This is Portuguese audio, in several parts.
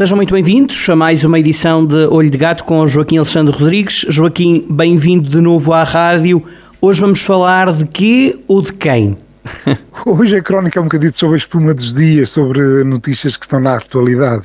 Sejam muito bem-vindos a mais uma edição de Olho de Gato com Joaquim Alexandre Rodrigues. Joaquim, bem-vindo de novo à rádio. Hoje vamos falar de quê ou de quem? Hoje a crónica é um bocadinho sobre a espuma dos dias, sobre notícias que estão na atualidade.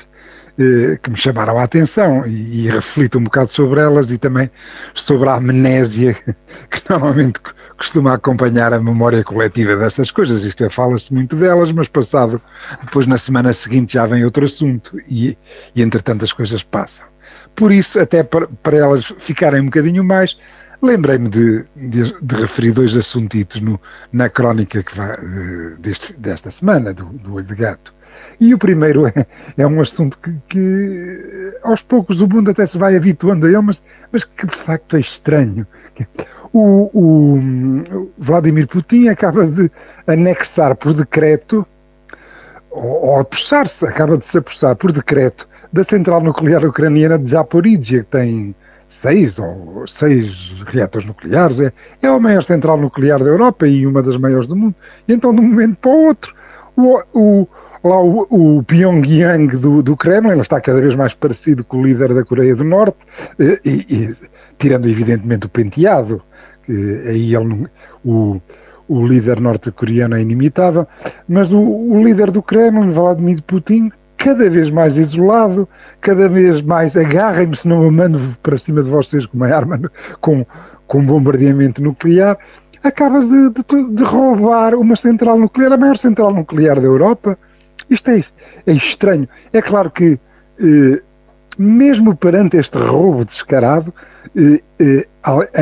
Eh, que me chamaram a atenção e, e reflito um bocado sobre elas e também sobre a amnésia que normalmente costuma acompanhar a memória coletiva destas coisas. Isto é, fala-se muito delas, mas passado, depois na semana seguinte já vem outro assunto e, e entretanto as coisas passam. Por isso, até para, para elas ficarem um bocadinho mais, lembrei-me de, de, de, referir dois assuntitos no, na crónica que vai, eh, deste, desta semana, do, do Olho de Gato. E o primeiro é, é um assunto que, que, aos poucos o mundo até se vai habituando a ele, mas, mas que de facto é estranho. O, o Vladimir Putin acaba de anexar por decreto, ou, ou apressar-se, acaba de se apressar por decreto, da central nuclear ucraniana de Zaporizhia, que tem seis ou seis reatores nucleares, é, é a maior central nuclear da Europa e uma das maiores do mundo. E então, de um momento para o outro, o, o, lá o, o Pyongyang do, do Kremlin, está cada vez mais parecido com o líder da Coreia do Norte, eh, e, e tirando evidentemente o penteado, que aí ele, o, o líder norte-coreano é inimitável, mas o, o líder do Kremlin, Vladimir Putin, cada vez mais isolado, cada vez mais agarrem-me se não me mando para cima de vocês com uma arma, com, com bombardeamento nuclear, acaba de, de, de, roubar uma central nuclear, a maior central nuclear da Europa, isto é, é estranho. É claro que, eh, mesmo perante este roubo descarado, eh, eh,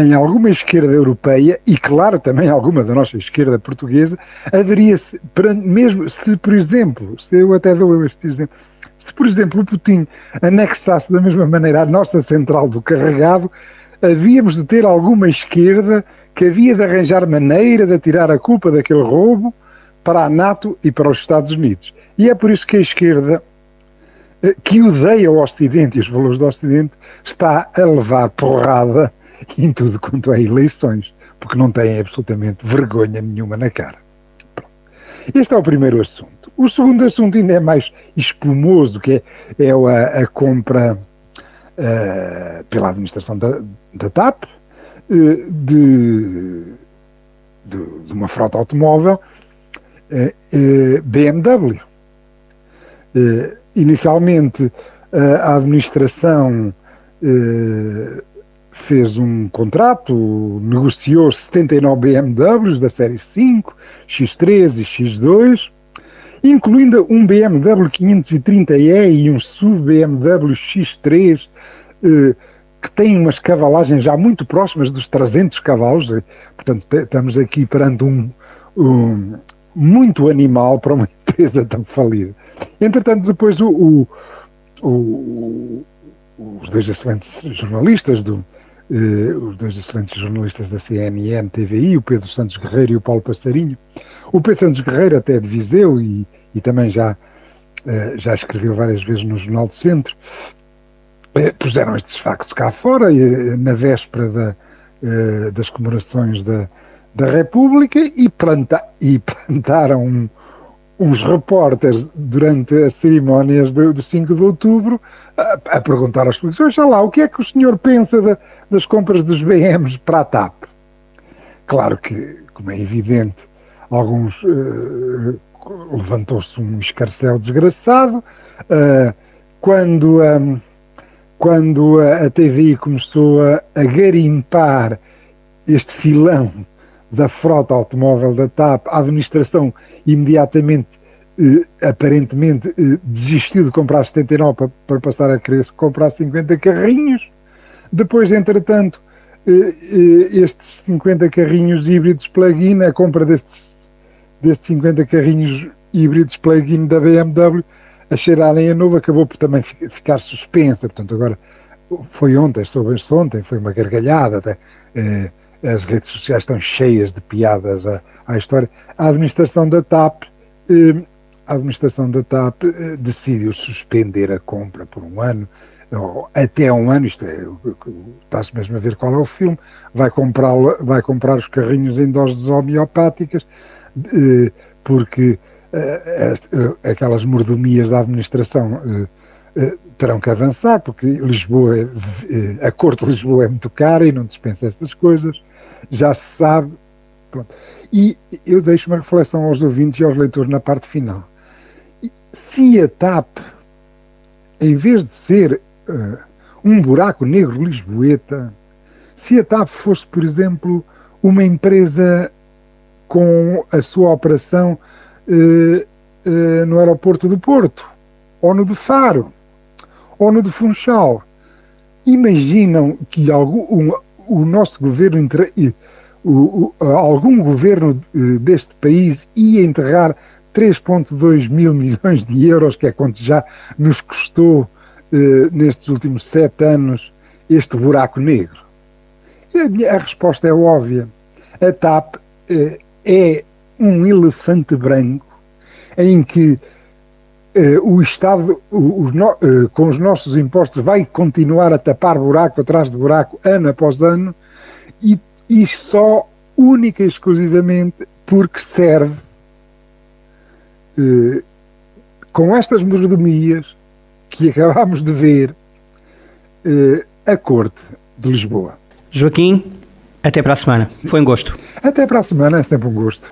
em alguma esquerda europeia, e claro também alguma da nossa esquerda portuguesa, haveria, -se, mesmo se, por exemplo, se eu até dou este exemplo, se, por exemplo, o Putin anexasse da mesma maneira a nossa central do carregado, havíamos de ter alguma esquerda que havia de arranjar maneira de tirar a culpa daquele roubo para a NATO e para os Estados Unidos. E é por isso que a esquerda, eh, que odeia o Ocidente e os valores do Ocidente, está a levar porrada em tudo quanto é eleições, porque não tem absolutamente vergonha nenhuma na cara. Este é o primeiro assunto. O segundo assunto ainda é mais espumoso, que é, é a, a, compra uh, pela administração da, da TAP uh, de, de, de, uma frota automóvel BMW. Uh, inicialmente, a administração fez um contrato, negociou 79 BMWs da série 5, X3 e X2, incluindo um BMW 530e e um SUV BMW X3, que tem umas cavalagens já muito próximas dos 300 cavalos, portanto estamos aqui perante um, um muito animal para uma empresa tão falida. Entretanto, depois o, o, o, os dois excelentes jornalistas do eh, os dois excelentes jornalistas da CNN, TVI, o Pedro Santos Guerreiro e o Paulo Passarinho. O Pedro Santos Guerreiro até de Viseu e, e também já, eh, já escreveu várias vezes no Jornal do Centro, eh, puseram estes factos cá fora e, na véspera da, das comemorações da, da República e, planta, e plantaram uns repórteres durante as cerimónias do, do 5 de outubro a, a perguntar aos polícias, lá, o que é que o senhor pensa de, das compras dos BMs para a TAP? Claro que, como é evidente, alguns uh, levantou-se um escarcel desgraçado. Uh, quando, um, quando a, a começou a, a garimpar este filão da frota automóvel da TAP, a administração imediatamente, eh, aparentemente, eh, desistiu de comprar 79 para, para passar a querer comprar 50 carrinhos. Depois, entretanto, eh, eh estes 50 carrinhos híbridos plug-in, a compra destes, destes 50 carrinhos híbridos plug-in da BMW, a cheirarem a novo, acabou por também ficar suspensa. Portanto, agora foi ontem, soube-se ontem, foi uma gargalhada até. Eh, as redes sociais estão cheias de piadas à, à história. A administração da TAP, eh, a administração da TAP eh, decidiu suspender a compra por um ano, ou até um ano, isto é, está-se mesmo a ver qual é o filme, vai vai comprar os carrinhos em doses homeopáticas, eh, porque eh, eh, aquelas mordomias da administração eh, terão que avançar, porque Lisboa, a Corte de Lisboa é muito cara e não dispensa estas coisas, já se sabe. Pronto. E eu deixo uma reflexão aos ouvintes e aos leitores na parte final. Se a TAP, em vez de ser uh, um buraco negro lisboeta, se a TAP fosse, por exemplo, uma empresa com a sua operação uh, uh, no aeroporto do Porto, ou no de Faro, ou no de Funchal. Imaginam que algum, um, o nosso governo, o, o, algum governo deste país ia enterrar 3,2 mil milhões de euros, que é quanto já nos custou eh, nestes últimos sete anos este buraco negro? A, a resposta é óbvia. A TAP eh, é um elefante branco em que eh, o Estado, o, o, eh, com os nossos impostos, vai continuar a tapar buraco atrás de buraco, ano após ano, e, e só, única e exclusivamente, porque serve eh, com estas mordomias que acabámos de ver eh, a Corte de Lisboa. Joaquim, até para a semana. Sim. Foi um gosto. Até para a semana, é sempre um gosto.